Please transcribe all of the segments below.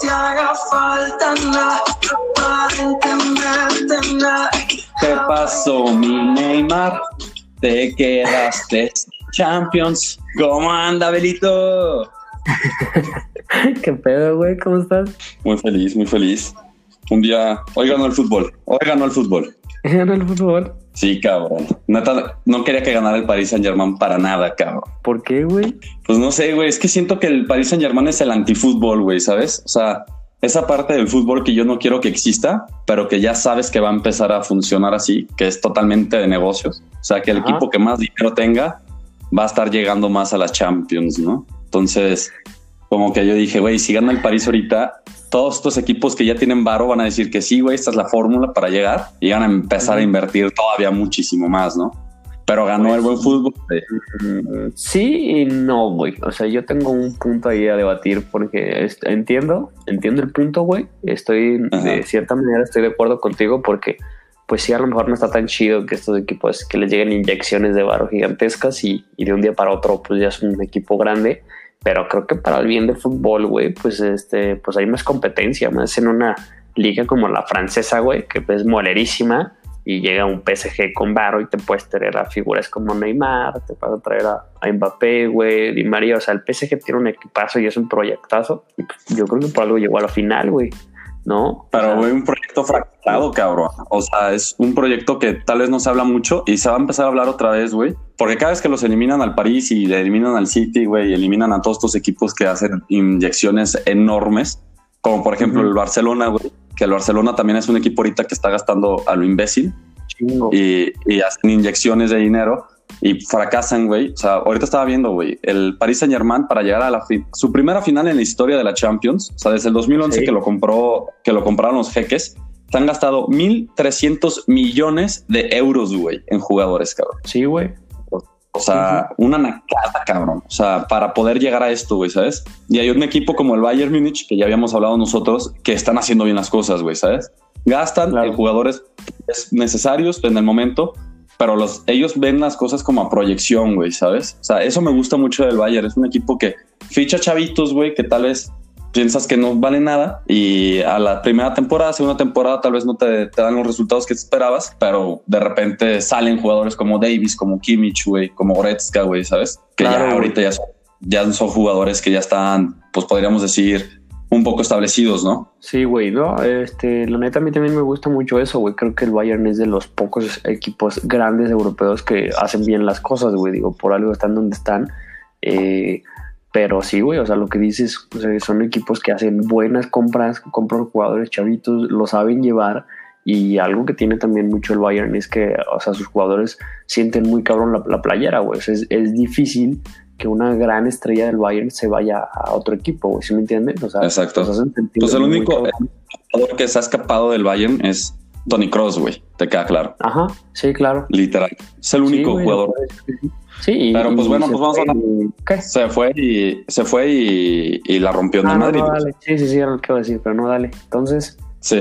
te haga falta nada, aparentemente nada. ¿Qué pasó, mi Neymar? Te quedaste Champions. ¿Cómo anda, Belito? ¿Qué pedo, güey? ¿Cómo estás? Muy feliz, muy feliz. Un día, hoy ganó el fútbol. Hoy ganó el fútbol. ¿Ganó el fútbol? Sí, cabrón. Neta, no quería que ganara el Paris Saint Germain para nada, cabrón. ¿Por qué, güey? Pues no sé, güey. Es que siento que el Paris Saint Germain es el antifútbol, güey, ¿sabes? O sea, esa parte del fútbol que yo no quiero que exista, pero que ya sabes que va a empezar a funcionar así, que es totalmente de negocios. O sea, que el Ajá. equipo que más dinero tenga va a estar llegando más a las Champions, ¿no? Entonces, como que yo dije, güey, si gana el París ahorita, todos estos equipos que ya tienen varo van a decir que sí, güey, esta es la fórmula para llegar y van a empezar a invertir todavía muchísimo más, ¿no? Pero ganó Pues el buen fútbol. eh, Mm, Sí y no, güey. O sea, yo tengo un punto ahí a debatir porque entiendo, entiendo el punto, güey. Estoy, Ajá. de cierta manera, estoy de acuerdo contigo porque, pues sí, a lo mejor no está tan chido que estos equipos, que les lleguen inyecciones de varo gigantescas y, y de un día para otro, pues ya es un equipo grande. Pero creo que para el bien del fútbol, güey, pues este, pues hay más competencia, más en una liga como la francesa, güey, que es molerísima y llega un PSG con varo y te puedes traer a figuras como Neymar, te puedes traer a, Mbappé, güey, Di María, o sea, el PSG tiene un equipazo y es un proyectazo. Y pues, yo creo que por algo llegó a la final, güey, ¿no? Pero, un proyecto fracasado, cabrón. O sea, es un proyecto que tal vez no se habla mucho y se va a empezar a hablar otra vez, güey. Porque cada vez que los eliminan al París y le eliminan al City, güey, y eliminan a todos estos equipos que hacen inyecciones enormes, como por ejemplo el Barcelona, güey, que el Barcelona también es un equipo ahorita que está gastando a lo imbécil chingo. y, y hacen inyecciones de dinero y fracasan, güey. O sea, ahorita estaba viendo, güey, el Paris Saint Germain para llegar a la su primera final en la historia de la Champions, o sea, desde el 2011 Sí. que lo compró, que lo compraron los jeques, se han gastado 1.300 millones de euros, güey, en jugadores, cabrón. Sí, güey. O sea, una nacada, cabrón. O sea, para poder llegar a esto, güey, ¿sabes? Y hay un equipo como el Bayern Múnich, que ya habíamos hablado nosotros, que están haciendo bien las cosas, güey, ¿sabes? Gastan Claro. en jugadores necesarios en el momento, pero los, ellos ven las cosas como a proyección, güey, ¿sabes? O sea, eso me gusta mucho del Bayern. Es un equipo que ficha chavitos, güey, que tal vez piensas que no vale nada y a la primera temporada, segunda temporada tal vez no te, te dan los resultados que esperabas, pero de repente salen jugadores como Davis, como Kimmich, güey, como Goretzka, güey, ¿sabes? Que Claro, ya ahorita ya son, ya son jugadores que ya están, pues podríamos decir, un poco establecidos, ¿no? Sí, güey, no, este, la neta a mí también me gusta mucho eso, güey. Creo que el Bayern es de los pocos equipos grandes europeos que hacen bien las cosas, güey. Digo, por algo están donde están. Eh, pero sí, güey, o sea, lo que dices, o sea, son equipos que hacen buenas compras, compran jugadores chavitos, lo saben llevar. Y algo que tiene también mucho el Bayern es que, o sea, sus jugadores sienten muy cabrón la, la playera, güey. O sea, es, es difícil que una gran estrella del Bayern se vaya a otro equipo, güey. ¿Sí me entienden? O sea, Exacto. Pues el único jugador que se ha escapado del Bayern es Tony Cross, güey, te queda claro, Ajá, sí, claro. literal. Es el único Sí, güey, jugador. sí. Y- Pero, pues, y bueno, pues, vamos a hablar. Se fue y se fue y, y la rompió en Ah, el Madrid. no, dale. Sí, sí, sí, era lo que iba a decir, pero no, dale. Entonces, Sí.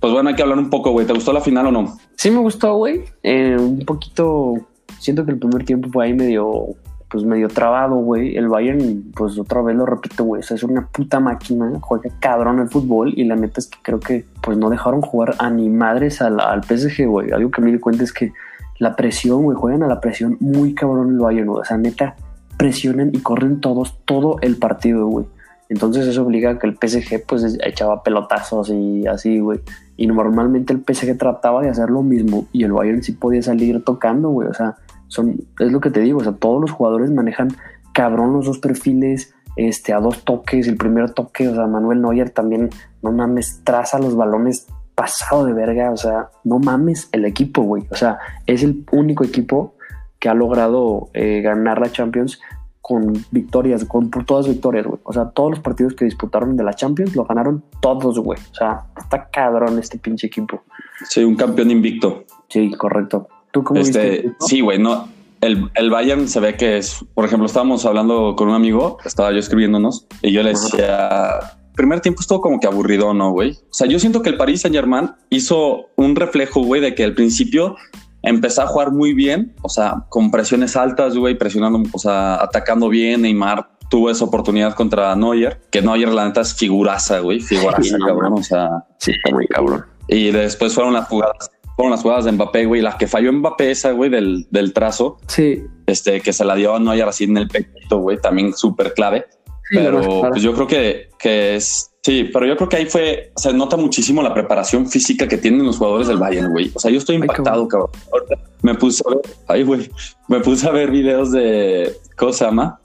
Pues bueno, hay que hablar un poco, güey. ¿Te gustó la final o no? sí me gustó, güey. Eh, un poquito, siento que el primer tiempo fue ahí medio, pues medio trabado, güey. El Bayern, pues otra vez lo repito, güey, o sea, es una puta máquina, juega cabrón el fútbol y la neta es que creo que pues no dejaron jugar a ni madres al, al PSG, güey. Algo que me di cuenta es que la presión, güey, juegan a la presión muy cabrón el Bayern, güey. O sea, neta, presionan y corren todos todo el partido, güey. Entonces eso obliga a que el PSG pues es- echaba pelotazos y así, güey. Y normalmente el PSG trataba de hacer lo mismo y el Bayern sí podía salir tocando, güey. O sea, son, es lo que te digo, o sea, todos los jugadores manejan cabrón los dos perfiles, este, a dos toques, el primer toque, o sea, Manuel Neuer también, no mames, traza los balones pasado de verga, o sea, no mames el equipo, güey. O sea, es el único equipo que ha logrado eh, ganar la Champions con victorias, con por todas victorias, güey. O sea, todos los partidos que disputaron de la Champions lo ganaron todos, güey. O sea, está cabrón este pinche equipo. Sí, un campeón invicto. Sí, correcto. ¿Tú cómo Este, viste? sí, güey, no. El, el Bayern se ve que es, por ejemplo, estábamos hablando con un amigo, estaba yo escribiéndonos, y yo le decía, primer tiempo estuvo como que aburrido, ¿no, güey? O sea, yo siento que el Paris Saint Germain hizo un reflejo, güey, de que al principio empezó a jugar muy bien, o sea, con presiones altas, güey, presionando, o sea, atacando bien, Neymar tuvo esa oportunidad contra Neuer, que Neuer la neta es figuraza, güey, figuraza, Sí, cabrón, o sea, Sí, está muy cabrón. y después fueron las jugadas, fueron las jugadas de Mbappé, güey, la que falló Mbappé esa, güey, del, del trazo, Sí, este, que se la dio a Neuer así en el pecho, güey, también súper clave. sí, pero pues yo creo que, que es, sí, pero yo creo que ahí fue, se nota muchísimo la preparación física que tienen los jugadores del Bayern, güey. O sea, yo estoy Ay, impactado, cabrón. Ahorita me puse a ver, ay, güey, me puse a ver videos de, ¿cómo se llama?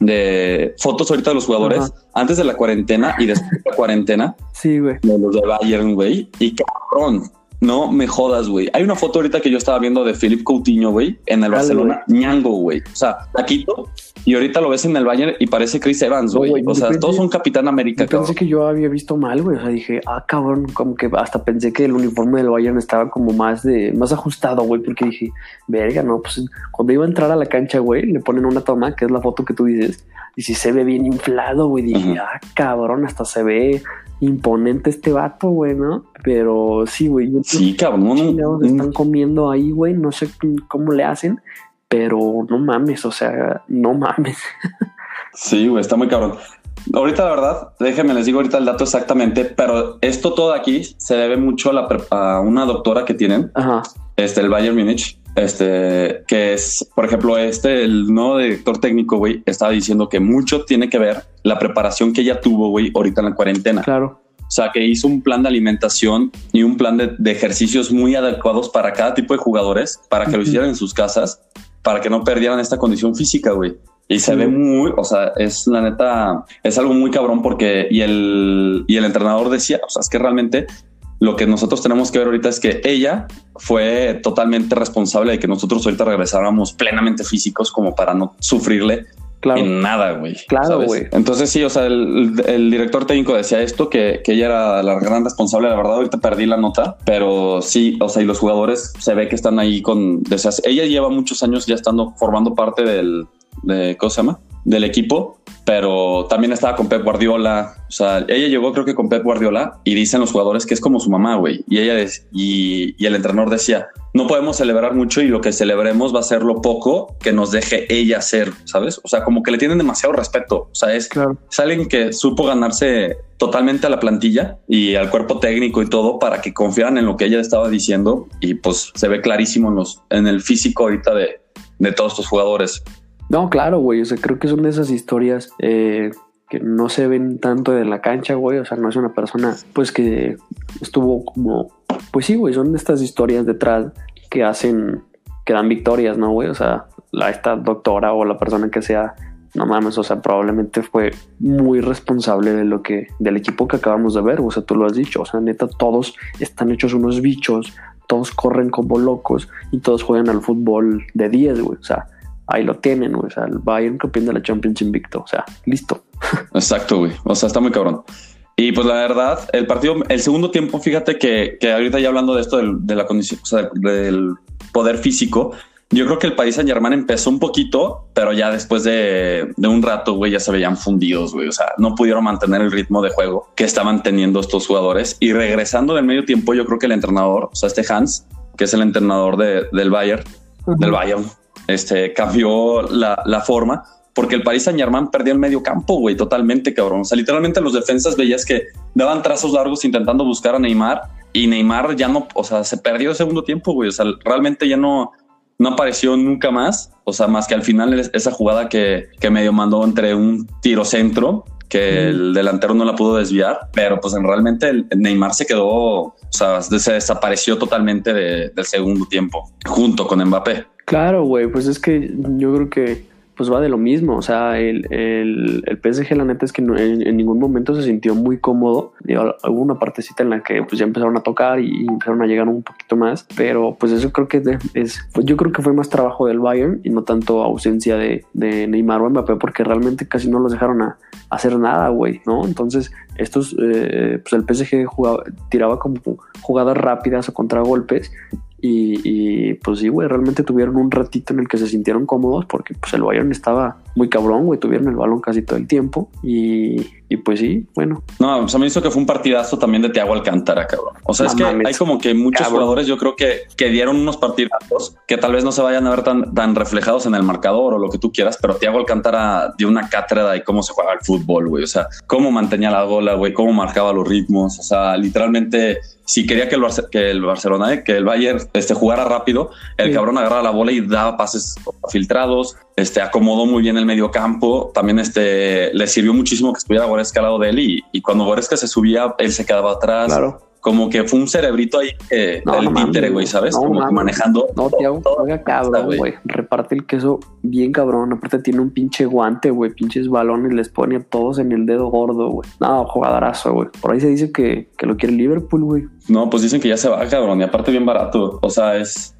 De fotos ahorita de los jugadores Ajá. antes de la cuarentena y después de la cuarentena Sí, güey. de los de Bayern, güey. Y cabrón, no me jodas, güey. Hay una foto ahorita que yo estaba viendo de Philip Coutinho, güey, en el Dale, Barcelona, ñango, güey. O sea, taquito. Y ahorita lo ves en el Bayern y parece Chris Evans, güey. o sea, todos son Capitán América, pensé que yo había visto mal, güey. O sea, dije, ah, cabrón, como que hasta pensé que el uniforme del Bayern estaba como más de, más ajustado, güey, porque dije, verga, no, pues cuando iba a entrar a la cancha, güey, le ponen una toma, que es la foto que tú dices, y si se ve bien inflado, güey, dije, ah, cabrón, hasta se ve imponente este vato, güey, ¿no? Pero sí, güey, Sí, cabrón. no, están comiendo ahí, güey, no sé cómo le hacen, pero no mames, o sea, no mames. Sí, güey, está muy cabrón. Ahorita, la verdad, déjenme les digo ahorita el dato exactamente, pero esto todo aquí se debe mucho a, la a una doctora que tienen, Ajá, este, el Bayern Múnich, este, que es, por ejemplo, este, el nuevo director técnico, güey, estaba diciendo que mucho tiene que ver la preparación que ella tuvo, güey, ahorita en la cuarentena. claro. O sea, que hizo un plan de alimentación y un plan de, de ejercicios muy adecuados para cada tipo de jugadores, para que lo Ujú. hicieran en sus casas, para que no perdieran esta condición física, güey. Y se Sí. ve muy, o sea, es la neta, es algo muy cabrón porque, y el, y el entrenador decía, o sea, es que realmente lo que nosotros tenemos que ver ahorita es que ella fue totalmente responsable de que nosotros ahorita regresáramos plenamente físicos como para no sufrirle Claro. en nada, güey. Claro. Entonces sí, o sea, el, el director técnico decía esto, que, que ella era la gran responsable, la verdad, ahorita perdí la nota, pero sí, o sea, y los jugadores se ve que están ahí con, o sea, ella lleva muchos años ya estando, formando parte del, de, ¿cómo se llama? Del equipo, pero también estaba con Pep Guardiola, o sea, ella llegó creo que con Pep Guardiola y dicen los jugadores que es como su mamá, güey, y ella y, y el entrenador decía, no podemos celebrar mucho y lo que celebremos va a ser lo poco que nos deje ella hacer, ¿sabes? O sea, como que le tienen demasiado respeto. O sea, es, Claro. es alguien que supo ganarse totalmente a la plantilla y al cuerpo técnico y todo para que confiaran en lo que ella estaba diciendo y pues se ve clarísimo en, los, en el físico ahorita de, de todos estos jugadores. No, claro, güey. O sea, creo que son de esas historias eh, que no se ven tanto en la cancha, güey. O sea, no es una persona, pues, que estuvo como. Pues sí, güey, son de estas historias detrás que hacen, que dan victorias, ¿no, güey? O sea, la, esta doctora o la persona que sea, no mames, o sea, probablemente fue muy responsable de lo que, del equipo que acabamos de ver. O sea, tú lo has dicho. O sea, neta, todos están hechos unos bichos, todos corren como locos y todos juegan al fútbol de 10, güey. O sea, ahí lo tienen, güey. O sea, el Bayern campeón de la Champions invicto. O sea, listo. Exacto, güey. O sea, está muy cabrón. Y pues la verdad, el partido, el segundo tiempo, fíjate que, que ahorita ya hablando de esto del- de la condición, o sea, del poder físico, yo creo que el Paris Saint Germain empezó un poquito, pero ya después de, de un rato, güey, ya se veían fundidos, güey. O sea, no pudieron mantener el ritmo de juego que estaban teniendo estos jugadores. Y regresando del medio tiempo, yo creo que el entrenador, o sea, este Hans, que es el entrenador de- del Bayern, del Bayern, este, cambió la, la forma porque el Paris Saint Germain perdió el medio campo, güey, totalmente, cabrón. O sea, literalmente los defensas veías que daban trazos largos intentando buscar a Neymar y Neymar ya no, o sea, se perdió el segundo tiempo, güey. O sea, realmente ya no, no apareció nunca más. O sea, más que al final es- esa jugada que, que medio mandó entre un tiro centro que el delantero no la pudo desviar, pero pues en realmente el el Neymar se quedó, o sea, se desapareció totalmente de- del segundo tiempo junto con Mbappé. Claro, güey. Pues es que yo creo que pues va de lo mismo. O sea, el, el, el PSG, la neta es que no- en, ningún momento se sintió muy cómodo. Digo, hubo una partecita en la que pues ya empezaron a tocar y empezaron a llegar un poquito más. Pero pues eso creo que es, pues yo creo que fue más trabajo del Bayern y no tanto ausencia de, de Neymar o Mbappé porque realmente casi no los dejaron a, a hacer nada, güey, ¿no? Entonces estos, eh, pues el PSG jugaba, tiraba como jugadas rápidas o contragolpes y, y, pues sí, güey, realmente tuvieron un ratito en el que se sintieron cómodos porque pues el Bayern estaba muy cabrón, güey. Tuvieron el balón casi todo el tiempo y, y pues sí, bueno. No, se me hizo que fue un partidazo también de Tiago Alcántara, cabrón. O sea, No es que mames. hay como que muchos Cabrón. jugadores, yo creo que, que dieron unos partidazos que tal vez no se vayan a ver tan, tan reflejados en el marcador o lo que tú quieras, pero Tiago Alcántara dio una cátedra de cómo se juega el fútbol, güey. O sea, cómo mantenía la bola, güey, cómo marcaba los ritmos. O sea, literalmente, si quería que el, Barce- que el Barcelona, eh, que el Bayern este, jugara rápido, el Sí. cabrón agarraba la bola y daba pases filtrados, este, acomodó muy bien el medio campo. También este, le sirvió muchísimo que estuviera Goretzka al lado de él y, y cuando Goretzka se subía, él se quedaba atrás. Claro. Como que fue un cerebrito ahí eh, No, del no títere, güey, ¿sabes? no como que manejando. No, Tiago juega cabrón, güey. güey. Reparte el queso bien cabrón. Aparte tiene un pinche guante, güey. Pinches balones les pone a todos en el dedo gordo, güey. No, jugadorazo, güey. Por ahí se dice que, que lo quiere Liverpool, güey. No, pues dicen que ya se va, cabrón, y aparte bien barato. O sea, es.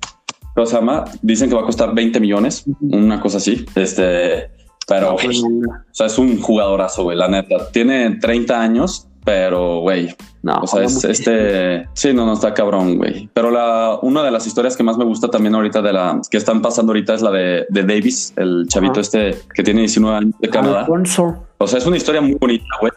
¿Cómo se llama? Dicen que va a costar 20 millones, una cosa así. Este. Pero, No, pues, o sea, es un jugadorazo, güey, la neta. Tiene 30 años, pero, güey, no, O sea, es este. Sí, no, no está cabrón, güey. Pero la, una de las historias que más me gusta también ahorita de la que están pasando ahorita es la de, de Davis, el chavito este que tiene 19 años de Canadá. Alfonso. O sea, es una historia muy bonita, güey.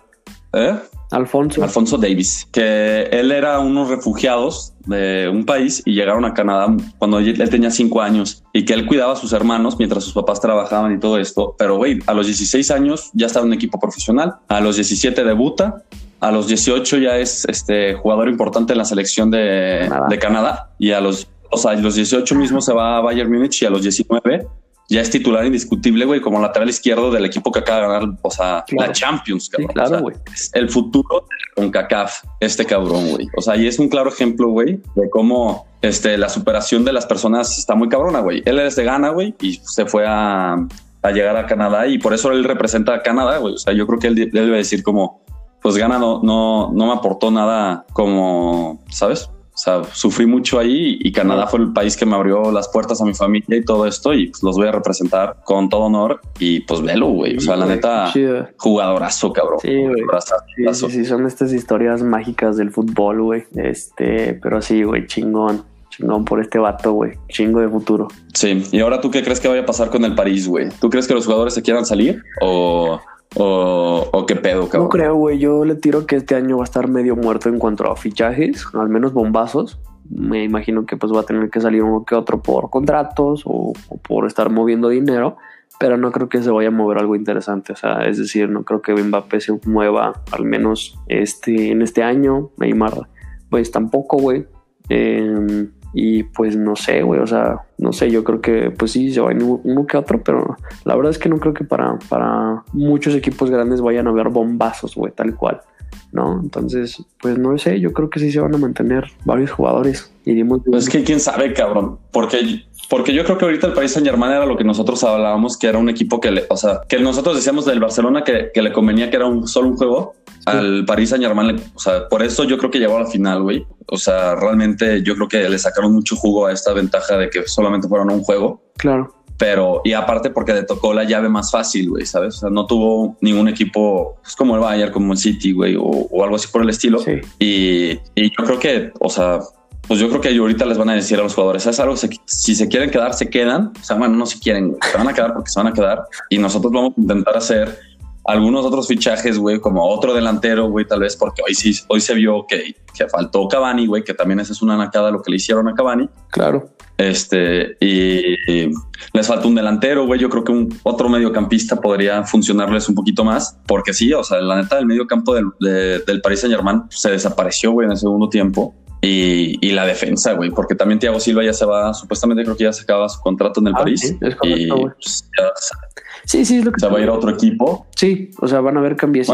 ¿Eh? Alfonso. Alfonso Davis, que él era unos refugiados de un país y llegaron a Canadá cuando él tenía cinco años y que él cuidaba a sus hermanos mientras sus papás trabajaban y todo esto. Pero, güey, a los 16 años ya estaba en un equipo profesional, a los 17 debuta, a los 18 ya es este jugador importante en la selección de Canadá. de Canadá y a los, o sea, a los 18 mismo se va a Bayern Múnich y a los 19 ya es titular indiscutible, güey, como lateral izquierdo del equipo que acaba de ganar, o sea, Claro. la Champions, Sí, cabrón. O claro, güey. es el futuro con CACAF, este cabrón, güey. O sea, y es un claro ejemplo, güey, de cómo este, la superación de las personas está muy cabrona, güey. Él es de Ghana, güey, y se fue a, a llegar a Canadá y por eso él representa a Canadá, güey. O sea, yo creo que él, él debe decir como, pues Ghana no, no, no me aportó nada como, ¿sabes? O sea, sufrí mucho ahí y Canadá fue el país que me abrió las puertas a mi familia y todo esto y pues los voy a representar con todo honor y pues velo, güey. O sea, la neta, chido. jugadorazo, cabrón. Sí, güey. Sí, sí, son estas historias mágicas del fútbol, güey. Este, pero sí, güey, chingón. Chingón por este vato, güey. Chingo de futuro. Sí, y ahora tú qué crees que vaya a pasar con el París, güey? ¿Tú crees que los jugadores se quieran salir o, o, o qué pedo, cabrón? No creo, güey. Yo le tiro que este año va a estar medio muerto en cuanto a fichajes, al menos bombazos. Me imagino que pues va a tener que salir uno que otro por contratos o, o por estar moviendo dinero, pero no creo que se vaya a mover algo interesante. O sea, es decir, no creo que Mbappé se mueva al menos este en este año. Neymar, pues tampoco, güey. Eh, y pues no sé, güey, o sea, no sé, yo creo que pues sí, se va uno que otro, pero la verdad es que no creo que para, para muchos equipos grandes vayan a haber bombazos, güey, tal cual, ¿no? Entonces, pues no sé, yo creo que sí se van a mantener varios jugadores. Iríamos Pues es que quién sabe, cabrón, porque, porque yo creo que ahorita el Paris Saint Germain era lo que nosotros hablábamos, que era un equipo que le, o sea, que nosotros decíamos del Barcelona que, que le convenía que era un solo un juego. Al Paris Saint Germain, le- o sea, por eso yo creo que llegó a la final, güey. O sea, realmente yo creo que le sacaron mucho jugo a esta ventaja de que solamente fueron un juego. Claro, pero y aparte porque le tocó la llave más fácil, güey, ¿sabes? O sea, no tuvo ningún equipo pues, como el Bayern, como el City, güey, o, o algo así por el estilo. sí, Y, y yo creo que, o sea, pues yo creo que ahorita les van a decir a los jugadores, es algo, se- si se quieren quedar, se quedan. O sea, bueno, no se quieren, güey, se van a quedar porque se van a quedar. Y nosotros vamos a intentar hacer algunos otros fichajes, güey, como otro delantero, güey, tal vez porque hoy sí, hoy se vio que, que faltó Cavani, güey, que también esa es una nacada lo que le hicieron a Cavani. claro. Este, y, y les falta un delantero, güey. Yo creo que un otro mediocampista podría funcionarles un poquito más, porque sí, o sea, la neta, el mediocampo del, de- del Paris Saint Germain se desapareció, güey, en el segundo tiempo. Y, y la defensa, güey, porque también Thiago Silva ya se va, supuestamente creo que ya se acaba su contrato en el Ah, París. sí, es correcto, pues, ya Sí, sí, es lo que se va a ir a otro equipo. Sí, o sea, van a haber cambios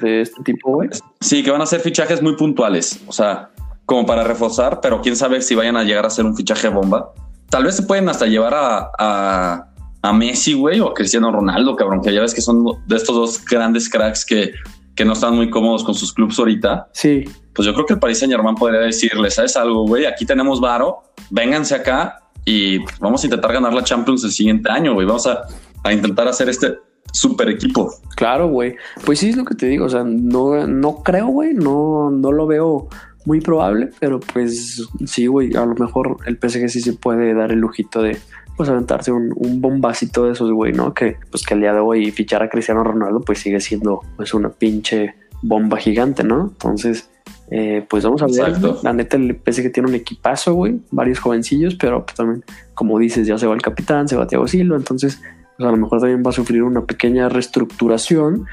de este tipo, güey. Sí, que van a ser fichajes muy puntuales, o sea, como para reforzar, pero quién sabe si vayan a llegar a ser un fichaje bomba. Tal vez se pueden hasta llevar a, a, a Messi, güey, o a Cristiano Ronaldo, cabrón, que ya ves que son de estos dos grandes cracks que, que no están muy cómodos con sus clubes ahorita. Sí, Pues yo creo que el Paris Saint Germain podría decirles, ¿sabes algo, güey? Aquí tenemos varo, vénganse acá y vamos a intentar ganar la Champions el siguiente año, güey. Vamos a, a intentar hacer este super equipo. Claro, güey. Pues sí, es lo que te digo. O sea, no, no creo, güey. No, no lo veo muy probable, pero pues sí, güey. A lo mejor el PSG sí se puede dar el lujito de pues aventarse un, un bombacito de esos, güey, ¿no? Que pues que el día de hoy fichar a Cristiano Ronaldo pues sigue siendo pues una pinche bomba gigante, ¿no? Entonces, eh, pues vamos a ver. Exacto. La neta, el PSG tiene un equipazo, güey, varios jovencillos, pero pues también, como dices, ya se va el capitán, se va Thiago Silva, entonces, pues a lo mejor también va a sufrir una pequeña reestructuración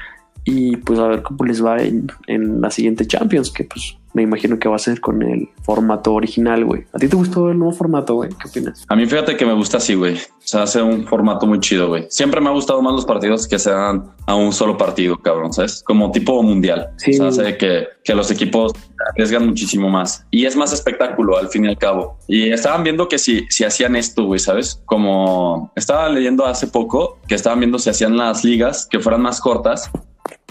y pues a ver cómo les va en, en la siguiente Champions, que pues me imagino que va a ser con el formato original, güey. ¿A ti te gustó el nuevo formato, güey? ¿Qué opinas? A mí fíjate que me gusta así, güey. O sea, hace un formato muy chido, güey. Siempre me ha gustado más los partidos que sean a un solo partido, cabrón, ¿sabes? Como tipo mundial. Sí. O sea, hace que, que los equipos arriesgan muchísimo más. Y es más espectáculo al fin y al cabo. Y estaban viendo que si, si hacían esto, güey, ¿sabes? Como estaba leyendo hace poco que estaban viendo si hacían las ligas que fueran más cortas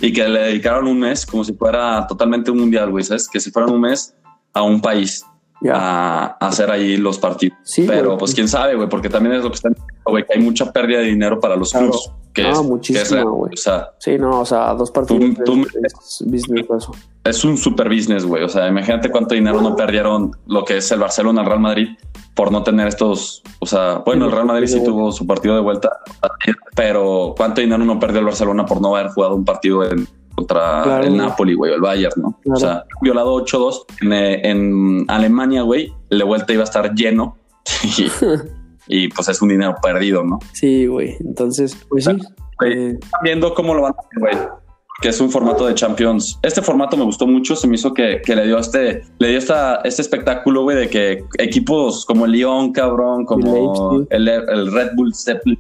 y que le dedicaron un mes como si fuera totalmente un mundial, güey, ¿sabes? Que si fueran un mes a un país Ya. a, a hacer ahí los partidos. Sí, Pero güey. pues quién sabe, güey, porque también es lo que están diciendo, güey, que hay mucha pérdida de dinero para los Claro. clubs. Que Ah, es, muchísimo, güey. O sea, Sí, no, o sea, dos partidos Tú- tú- es business eso. Es un super business, güey. O sea, imagínate cuánto dinero no perdieron lo que es el Barcelona, el Real Madrid, por no tener estos. O sea, bueno, el Real Madrid sí tuvo su partido de vuelta, pero cuánto dinero no perdió el Barcelona por no haber jugado un partido en- contra Claro. el Napoli, güey, el Bayern, ¿no? Claro. O sea, violado 8-2 en, en Alemania, güey, de vuelta iba a estar lleno y, y, pues es un dinero perdido, ¿no? Sí, güey. Entonces, pues sí. Eh, viendo cómo lo van a hacer, güey. Que es un formato de Champions. Este formato me gustó mucho. Se me hizo que, que le dio este, le dio esta, este espectáculo, güey, de que equipos como el Lyon, cabrón, como el, el Red Bull, Zeppelin,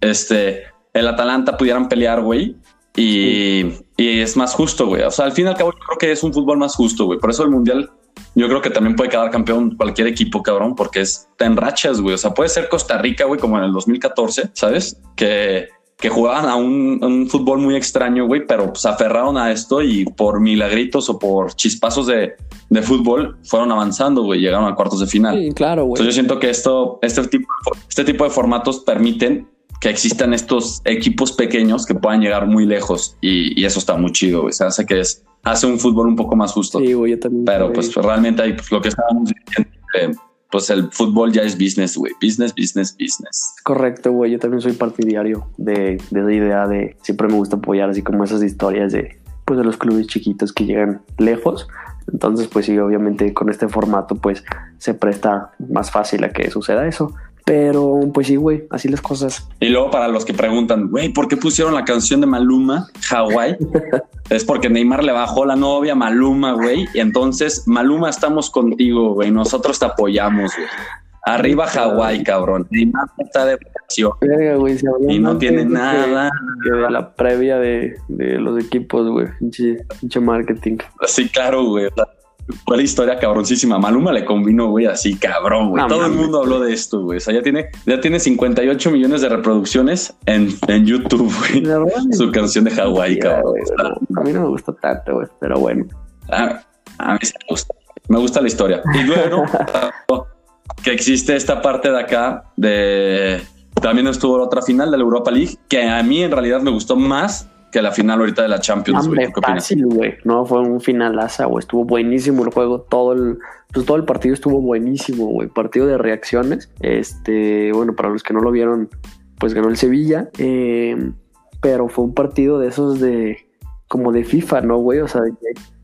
este, el Atalanta pudieran pelear, güey. Y, y es más justo, güey. O sea, al fin y al cabo, yo creo que es un fútbol más justo, güey. Por eso el mundial, yo creo que también puede quedar campeón cualquier equipo, cabrón, porque es está en rachas, güey. O sea, puede ser Costa Rica, güey, como en el 2014, ¿sabes? Que, que jugaban a un, un fútbol muy extraño, güey, pero se aferraron a esto y por milagritos o por chispazos de, de fútbol fueron avanzando, güey. Llegaron a cuartos de final. sí, claro, güey. Entonces yo siento que esto, este tipo, este tipo de formatos permiten que existan estos equipos pequeños que puedan llegar muy lejos y, y eso está muy chido, güey. Se hace que es, hace un fútbol un poco más justo. Sí, güey, yo también. Pero güey. pues realmente hay pues, lo que estábamos diciendo, que, pues el fútbol ya es business, güey. Business, business, business. Correcto, güey. Yo también soy partidario de, de esa idea de siempre me gusta apoyar así como esas historias de pues de los clubes chiquitos que llegan lejos. Entonces, pues sí, obviamente con este formato, pues se presta más fácil a que suceda eso. Pero, pues sí, güey, así las cosas. Y luego para los que preguntan, güey, ¿por qué pusieron la canción de Maluma, Hawái? es porque Neymar le bajó la novia a Maluma, güey. Y entonces, Maluma, estamos contigo, güey. Nosotros te apoyamos, güey. Arriba Hawái, cabrón. Neymar está de Verga, güey, se y no tiene nada. que de la previa de, de los equipos, güey. Pinche marketing. Sí, claro, güey. La historia cabroncísima. Maluma le combinó, güey, así cabrón, güey. No Todo el mundo habló de esto, güey. O sea, ya tiene, ya tiene 58 millones de reproducciones en, en YouTube, güey. Su canción de Hawái, cabrón. no, a mí no me gusta tanto, güey, pero bueno. A, a mí sí me gusta. Me gusta la historia. Y luego que existe esta parte de acá de también estuvo la otra final de la Europa League que a mí en realidad me gustó más que la final ahorita de la Champions. güey. ¿Qué fácil, güey. No, fue un finalaza, güey. Estuvo buenísimo el juego. Todo el, pues todo el partido estuvo buenísimo, güey. Partido de reacciones. Este, bueno, para los que no lo vieron, pues ganó el Sevilla. Eh, pero fue un partido de esos de, como de FIFA, ¿no, güey? O sea, de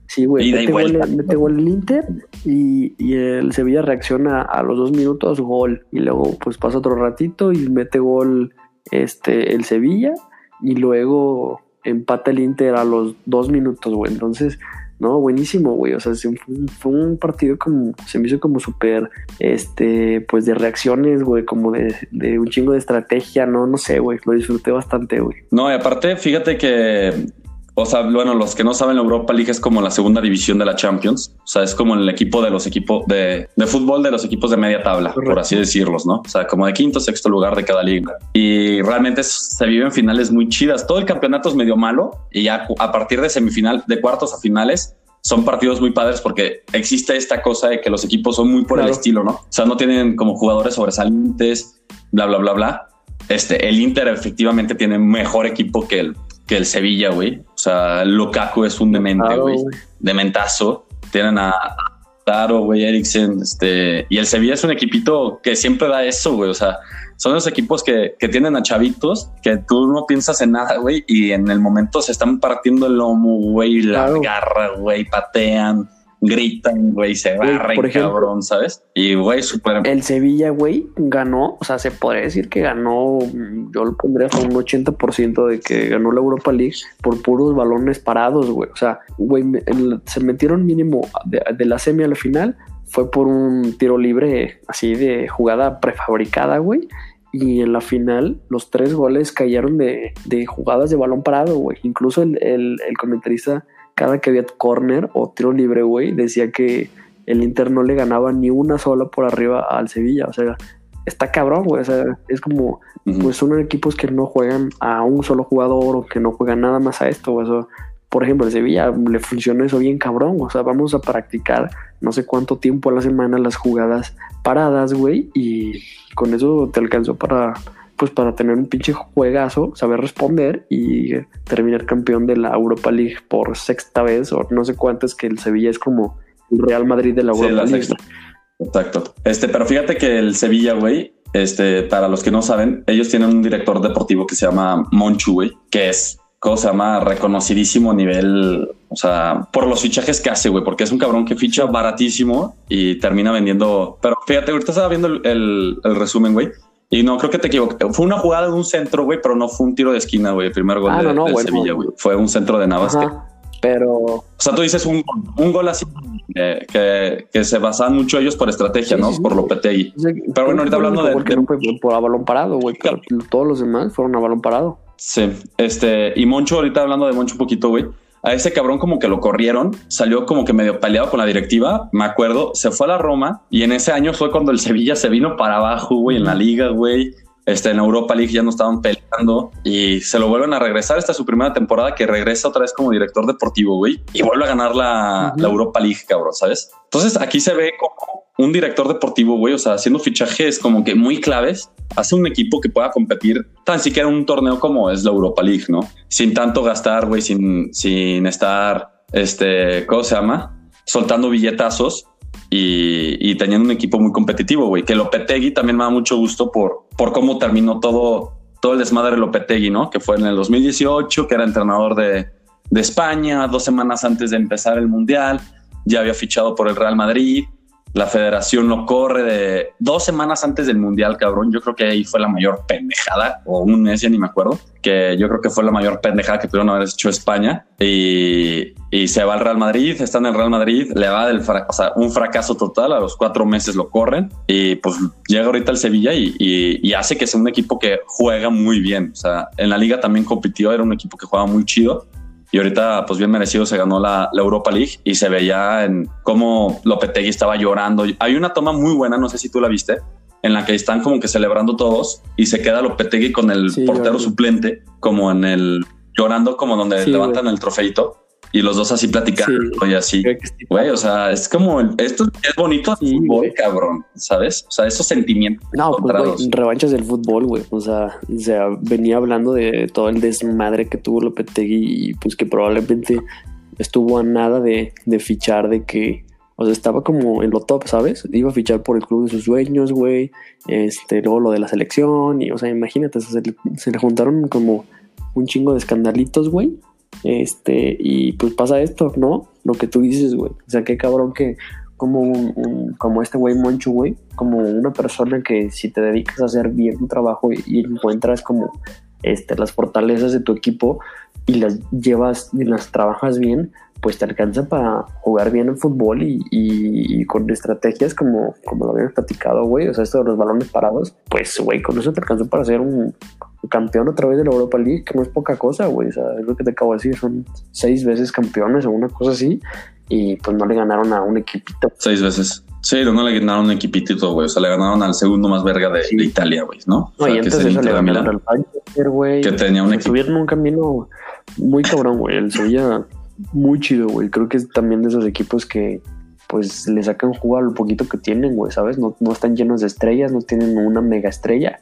sí, güey. Mete, mete gol el Inter y, y el Sevilla reacciona a los dos minutos, gol. Y luego, pues pasa otro ratito y mete gol este, el Sevilla. Y luego empata el Inter a los dos minutos, güey. Entonces, no, buenísimo, güey. O sea, se- fue, fue un partido como, se me hizo como súper, este, pues de reacciones, güey, como de, de un chingo de estrategia, no, no sé, güey. Lo disfruté bastante, güey. No, y aparte, fíjate que, o sea, bueno, los que no saben, la Europa League es como la segunda división de la Champions. O sea, es como el equipo de los equipos de, de fútbol de los equipos de media tabla, por así decirlos, ¿no? O sea, como de quinto, sexto lugar de cada liga. Y realmente se viven finales muy chidas. Todo el campeonato es medio malo y ya a partir de semifinal, de cuartos a finales, son partidos muy padres porque existe esta cosa de que los equipos son muy por el estilo, ¿no? O sea, no tienen como jugadores sobresalientes, bla, bla, bla, bla. Este, el Inter efectivamente tiene mejor equipo que el, que el Sevilla, güey. O sea, Lukaku es un demente, güey. Dementazo. Tienen a, Claro, güey, Eriksen, este, y el Sevilla es un equipito que siempre da eso, güey, o sea, son los equipos que, que tienen a chavitos que tú no piensas en nada, güey, y en el momento se están partiendo el lomo, güey, la Claro. garra, güey, patean, gritan, güey, se barren, por ejemplo, cabrón, ¿sabes? Y, güey, súper... El Sevilla, güey, ganó, o sea, se podría decir que ganó, mm, yo lo pondría hasta un 80% de que ganó la Europa League por puros balones parados, güey. O sea, güey, se metieron mínimo de, de la semi a la final, fue por un tiro libre así de jugada prefabricada, güey. Y en la final, los tres goles cayeron de, de jugadas de balón parado, güey. Incluso el, el, el comentarista, cada que había corner o tiro libre, güey, decía que el Inter no le ganaba ni una sola por arriba al Sevilla. O sea, está cabrón, güey. O sea, es como, pues son equipos que no juegan a un solo jugador o que no juegan nada más a esto. güey. O sea, por ejemplo, el Sevilla le funciona eso bien cabrón. O sea, vamos a practicar no sé cuánto tiempo a la semana las jugadas paradas, güey. Y con eso te alcanzó para, pues para tener un pinche juegazo, saber responder y terminar campeón de la Europa League por sexta vez o no sé cuántas que el Sevilla es como el Real Madrid de la Sí, Europa la League. sexta. Exacto. Este, pero fíjate que el Sevilla, güey, este, para los que no saben, ellos tienen un director deportivo que se llama Monchu, güey, que es, ¿cómo se llama? Reconocidísimo a nivel, o sea, por los fichajes que hace, güey, porque es un cabrón que ficha baratísimo y termina vendiendo. Pero fíjate, ahorita estaba viendo el, el- el resumen, güey. Y no creo que te equivoques. Fue una jugada de un centro, güey, pero no fue un tiro de esquina, güey. El primer gol Ah, de, no, no, del bueno. Sevilla, güey. Fue un centro de Navas. que- pero o sea, tú dices un, un gol así eh, que, que se basan mucho ellos por estrategia, Sí, ¿no? sí. Por Lopetegui. o sea, Pero bueno, ahorita hablando de- gol que de- no fue por a balón parado, güey. Todos los demás fueron a balón parado. Sí, este, y Moncho, ahorita hablando de Moncho un poquito, güey. A ese cabrón como que lo corrieron, salió como que medio peleado con la directiva, me acuerdo, se fue a la Roma y en ese año fue cuando el Sevilla se vino para abajo, güey, en la liga, güey. Este, en Europa League ya no estaban peleando y se lo vuelven a regresar. Esta es su primera temporada que regresa otra vez como director deportivo, güey, y vuelve a ganar la, la Europa League, cabrón, ¿sabes? Entonces aquí se ve como un director deportivo, güey, o sea, haciendo fichajes como que muy claves, hace un equipo que pueda competir tan siquiera en un torneo como es la Europa League, ¿no? Sin tanto gastar, güey, sin, sin estar, este, ¿cómo se llama? Soltando billetazos y, teniendo un equipo muy competitivo, güey. Que Lopetegui también me da mucho gusto por, por cómo terminó todo, todo el desmadre de Lopetegui, ¿no? Que fue en el 2018, que era entrenador de, de España, dos semanas antes de empezar el Mundial, ya había fichado por el Real Madrid, la federación lo corre de dos semanas antes del Mundial, cabrón. Yo creo que ahí fue la mayor pendejada, o un mes, ya ni me acuerdo, que yo creo que fue la mayor pendejada que pudieron haber hecho España. Y, se va al Real Madrid, está en el Real Madrid, le va del un fracaso total, a los cuatro meses lo corren y pues llega ahorita el Sevilla y, y- y hace que sea un equipo que juega muy bien. O sea, en la liga también compitió, era un equipo que jugaba muy chido. Y ahorita, pues bien merecido, se ganó la, la Europa League y se veía en cómo Lopetegui estaba llorando. Hay una toma muy buena, no sé si tú la viste, en la que están como que celebrando todos y se queda Lopetegui con el Sí, portero suplente, como en el llorando, como donde Sí, levantan el trofeito y los dos así platicando y así. Güey, o sea, es como el- esto es bonito el Sí, fútbol, cabrón, ¿sabes? O sea, esos sentimientos No, pues, güey, revanchas del fútbol, güey. O sea, o sea, venía hablando de todo el desmadre que tuvo Lopetegui y pues que probablemente estuvo a nada de, de fichar, de que, o sea, estaba como en lo top, ¿sabes? Iba a fichar por el club de sus sueños, güey. Este, luego lo de la selección y, o sea, imagínate, se, le, se le juntaron como un chingo de escandalitos, güey. Este, y pues pasa esto, ¿no? Lo que tú dices, güey. O sea, qué cabrón que como un, un- como este güey Moncho, güey, como una persona que si te dedicas a hacer bien tu trabajo y, encuentras como este, las fortalezas de tu equipo y las llevas y las trabajas bien, pues te alcanza para jugar bien en fútbol y, y- con estrategias como, como lo habíamos platicado, güey, o sea, esto de los balones parados, pues, güey, con eso te alcanzó para ser un campeón otra vez de la Europa League, que no es poca cosa, güey, o sea, es lo que te acabo de decir, son seis veces campeones o una cosa así, y pues no le ganaron a un equipito. Seis veces. Sí, no le ganaron un equipitito, güey. O sea, le ganaron al segundo más verga de, Sí. de Italia, güey, ¿no? O No, y antes es de eso le ganaron al Manchester, güey. Que tenía un equipo. Estuvieron en un camino muy cabrón, güey. El Sevilla, muy chido, güey. Creo que es también de esos equipos que, pues, le sacan jugo a lo poquito que tienen, güey, ¿sabes? No, no están llenos de estrellas, no tienen una mega estrella,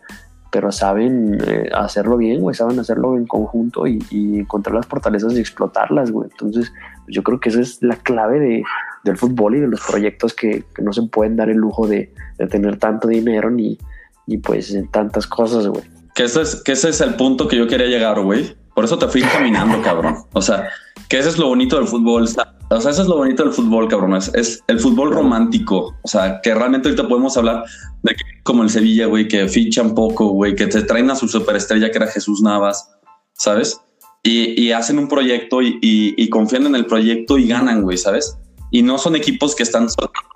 pero saben eh, hacerlo bien, güey. Saben hacerlo en conjunto y, encontrar las fortalezas y explotarlas, güey. Entonces, yo creo que esa es la clave de, del fútbol y de los proyectos que, no se pueden dar el lujo de, de tener tanto dinero ni, ni pues tantas cosas, güey. Que ese, es, que ese es el punto que yo quería llegar, güey. Por eso te fui caminando, cabrón. O sea, que ese es lo bonito del fútbol. O sea, eso es lo bonito del fútbol, cabrón. Es, el fútbol romántico. O sea, que realmente ahorita podemos hablar de que como el Sevilla, güey, que fichan poco, güey, que te traen a su superestrella que era Jesús Navas, ¿sabes? Y, hacen un proyecto y, y confían en el proyecto y ganan, güey, ¿sabes? y no son equipos que están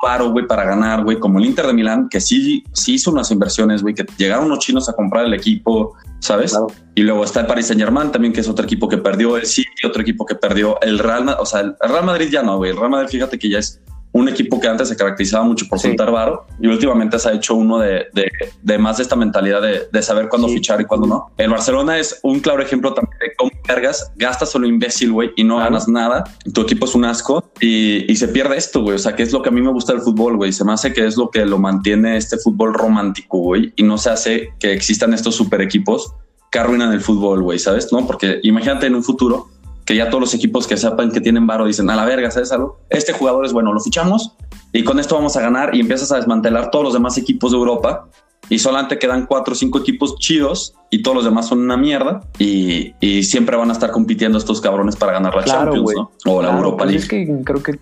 paro, güey, para ganar, güey, como el Inter de Milán, que sí, sí hizo unas inversiones, güey, que llegaron unos chinos a comprar el equipo, ¿sabes? Claro. Y luego está el Paris Saint Germain también, que es otro equipo que perdió el City, otro equipo que perdió el Real Madrid, o sea, el Real Madrid ya no, güey, el Real Madrid, fíjate que ya es un equipo que antes se caracterizaba mucho por sí. soltar varo y últimamente se ha hecho uno de, de, de más de esta mentalidad de, de saber cuándo sí. fichar y cuándo no. El Barcelona es un claro ejemplo también de cómo cargas, gastas solo imbécil, güey, y no ganas nada. Tu equipo es un asco y, y se pierde esto, güey. O sea, que es lo que a mí me gusta del fútbol, güey. Se me hace que es lo que lo mantiene este fútbol romántico, güey, y no se hace que existan estos super equipos que arruinan el fútbol, güey, ¿sabes? No, porque imagínate en un futuro que ya todos los equipos que sepan que tienen varo dicen a la verga, ¿sabes algo? Este jugador es bueno, lo fichamos y con esto vamos a ganar y empiezas a desmantelar todos los demás equipos de Europa y solamente quedan cuatro o cinco equipos chidos y todos los demás son una mierda y, y siempre van a estar compitiendo estos cabrones para ganar la claro, Champions ¿no? o claro, la Europa pues League. Es que creo que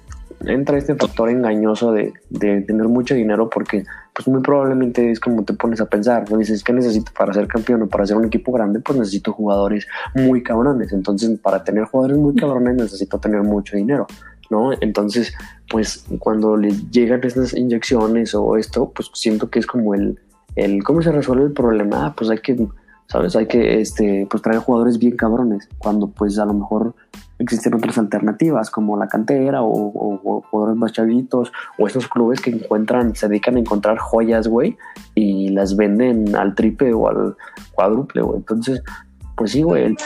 entra este factor engañoso de, de, tener mucho dinero porque pues muy probablemente es como te pones a pensar, ¿no? dices, ¿qué necesito para ser campeón o para ser un equipo grande? Pues necesito jugadores muy cabrones, entonces para tener jugadores muy cabrones necesito tener mucho dinero, ¿no? Entonces, pues cuando les llegan estas inyecciones o esto, pues siento que es como el, el ¿cómo se resuelve el problema? Ah, pues hay que, ¿sabes? Hay que, este, pues traer jugadores bien cabrones, cuando pues a lo mejor existen otras alternativas como la cantera o, o, o, jugadores más chavitos o estos clubes que encuentran, se dedican a encontrar joyas, güey, y las venden al triple o al cuádruple, güey. Entonces, pues sí, güey.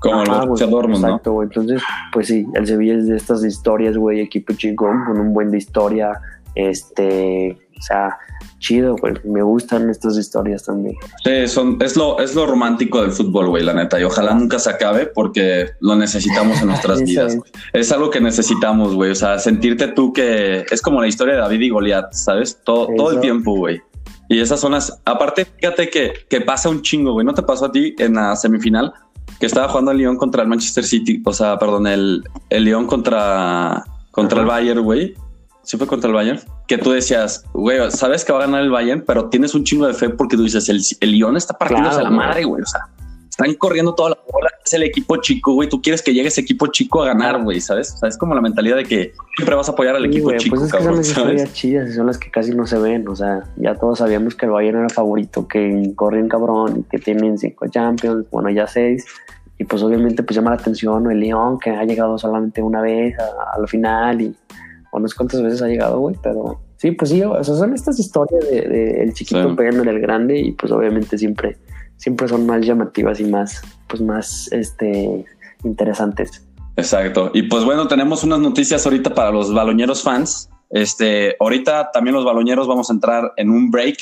Como Ajá, los Dortmund, Exacto, güey. Entonces, pues sí, el Sevilla es de estas historias, güey, equipo chingón, con un buen de historia, este, o sea, chido, güey. Me gustan estas historias también. Sí, son, es, lo, es lo romántico del fútbol, güey, la neta. Y ojalá nunca se acabe porque lo necesitamos en nuestras vidas. Es. es. algo que necesitamos, güey. O sea, sentirte tú que es como la historia de David y Goliat, ¿sabes? Todo, todo el tiempo, güey. Y esas son las. Aparte, fíjate que, que pasa un chingo, güey. ¿No te pasó a ti en la semifinal? Que estaba jugando el León contra el Manchester City. O sea, perdón, el, el León contra, contra el Bayern, güey sí fue contra el Bayern, que tú decías, güey, sabes que va a ganar el Bayern, pero tienes un chingo de fe porque tú dices, el, el Lyon está partiéndose claro, la madre, güey, o sea, están corriendo toda la bola, es el equipo chico, güey, tú quieres que llegue ese equipo chico a ganar, güey, ¿sabes? O sea, es como la mentalidad de que siempre vas a apoyar al sí, equipo wey, chico, pues es cabrón, que son historias chidas y son las que casi no se ven, o sea, ya todos sabíamos que el Bayern era favorito, que corren cabrón, que tienen cinco Champions, bueno, ya seis, y pues obviamente pues llama la atención el León que ha llegado solamente una vez a, a la final y o no sé cuántas veces ha llegado, güey, pero sí, pues sí, o sea, son estas historias de, de el chiquito sí. pegando en el grande y pues obviamente siempre, siempre son más llamativas y más, pues más, este, interesantes. Exacto. Y pues bueno, tenemos unas noticias ahorita para los baloñeros fans. Este, ahorita también los baloñeros vamos a entrar en un break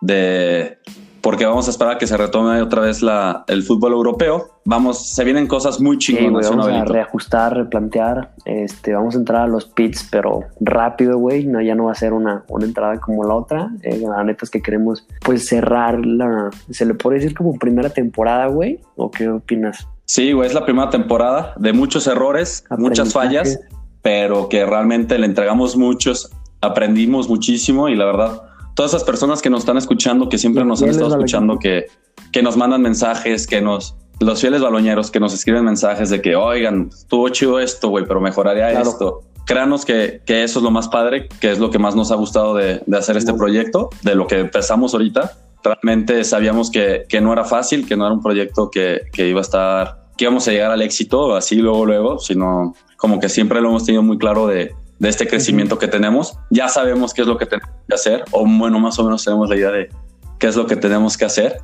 de porque vamos a esperar a que se retome otra vez la, el fútbol europeo. Vamos, se vienen cosas muy chingonas. Sí, vamos a reajustar, replantear. Este, vamos a entrar a los pits, pero rápido, güey. No, ya no va a ser una, una entrada como la otra. Eh, la neta es que queremos, pues, cerrar la. ¿Se le puede decir como primera temporada, güey? ¿O qué opinas? Sí, güey, es la primera temporada de muchos errores, muchas fallas, pero que realmente le entregamos muchos, aprendimos muchísimo y la verdad todas esas personas que nos están escuchando, que siempre nos han estado escuchando, que, que nos mandan mensajes, que nos, los fieles baloñeros que nos escriben mensajes de que, oigan, estuvo chido esto, güey, pero mejoraría claro. esto. Créanos que, que, eso es lo más padre, que es lo que más nos ha gustado de, de hacer este proyecto, de lo que empezamos ahorita. Realmente sabíamos que, que no era fácil, que no era un proyecto que, que iba a estar, que íbamos a llegar al éxito así luego, luego, sino como que siempre lo hemos tenido muy claro de, de este crecimiento que tenemos. Ya sabemos qué es lo que tenemos que hacer, o bueno, más o menos tenemos la idea de qué es lo que tenemos que hacer.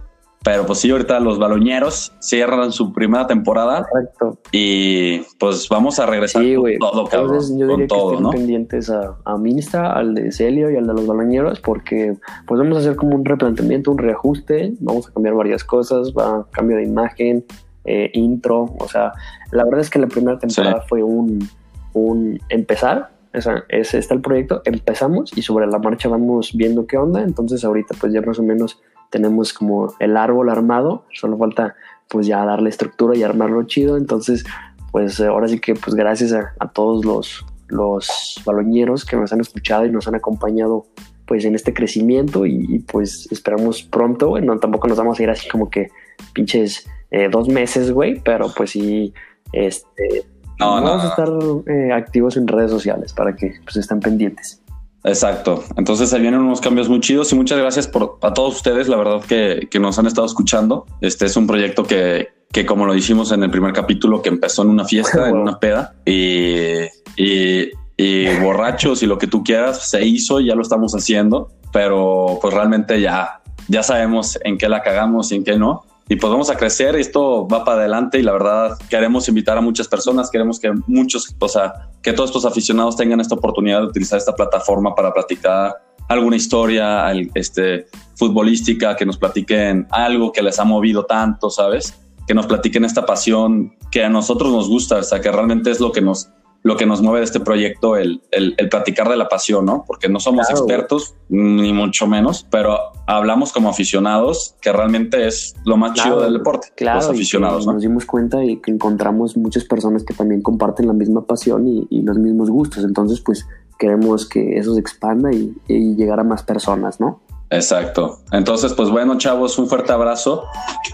Pero pues sí, ahorita los baloñeros cierran su primera temporada. Correcto. Y pues vamos a regresar sí, con todo, cabrón. Entonces, yo diría con todo, que ¿no? pendientes a, a Minsta, al de Celio y al de los baloñeros, porque pues vamos a hacer como un replanteamiento, un reajuste. Vamos a cambiar varias cosas, va a cambio de imagen, eh, intro. O sea, la verdad es que la primera temporada sí. fue un, un empezar esa, ese está el proyecto, empezamos y sobre la marcha vamos viendo qué onda, entonces ahorita pues ya más o menos tenemos como el árbol armado, solo falta pues ya darle estructura y armarlo chido, entonces pues ahora sí que pues gracias a, a todos los, los baloñeros que nos han escuchado y nos han acompañado pues en este crecimiento y, y pues esperamos pronto, güey, no tampoco nos vamos a ir así como que pinches eh, dos meses, güey, pero pues sí, este, No, no, vamos a estar eh, activos en redes sociales para que pues estén pendientes. Exacto. Entonces se vienen unos cambios muy chidos y muchas gracias por a todos ustedes, la verdad que, que nos han estado escuchando. Este es un proyecto que, que como lo dijimos en el primer capítulo, que empezó en una fiesta, en una peda y, y, y borrachos y lo que tú quieras, se hizo y ya lo estamos haciendo, pero pues realmente ya, ya sabemos en qué la cagamos y en qué no. Y pues vamos a crecer, esto va para adelante y la verdad queremos invitar a muchas personas, queremos que muchos, o sea, que todos estos aficionados tengan esta oportunidad de utilizar esta plataforma para platicar alguna historia este, futbolística, que nos platiquen algo que les ha movido tanto, ¿sabes? Que nos platiquen esta pasión que a nosotros nos gusta, o sea, que realmente es lo que nos, lo que nos mueve de este proyecto, el, el, el platicar de la pasión, ¿no? Porque no somos Claro, expertos, ni mucho menos, pero hablamos como aficionados, que realmente es lo más Claro, chido del deporte, Claro, los y que aficionados, ¿no? nos dimos cuenta y que encontramos muchas personas que también comparten la misma pasión y, y los mismos gustos. Entonces, pues queremos que eso se expanda y, y llegar a más personas, ¿no? Exacto. Entonces, pues bueno, chavos, un fuerte abrazo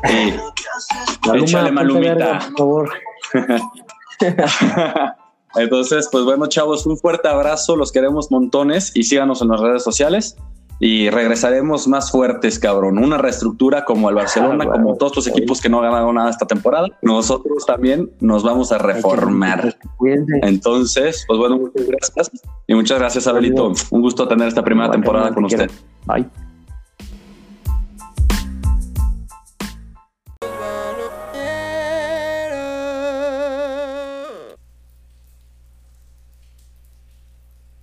y Échale, Malumita. verga, por favor. Entonces, pues bueno, chavos, un fuerte abrazo, los queremos montones y síganos en las redes sociales y regresaremos más fuertes, cabrón. Una reestructura como el Barcelona, Ah, como todos los equipos que no han ganado nada esta temporada. Nosotros también nos vamos a reformar. Entonces, pues bueno, muchas gracias y muchas gracias, Abelito. Un gusto tener esta primera temporada con te usted. Bye.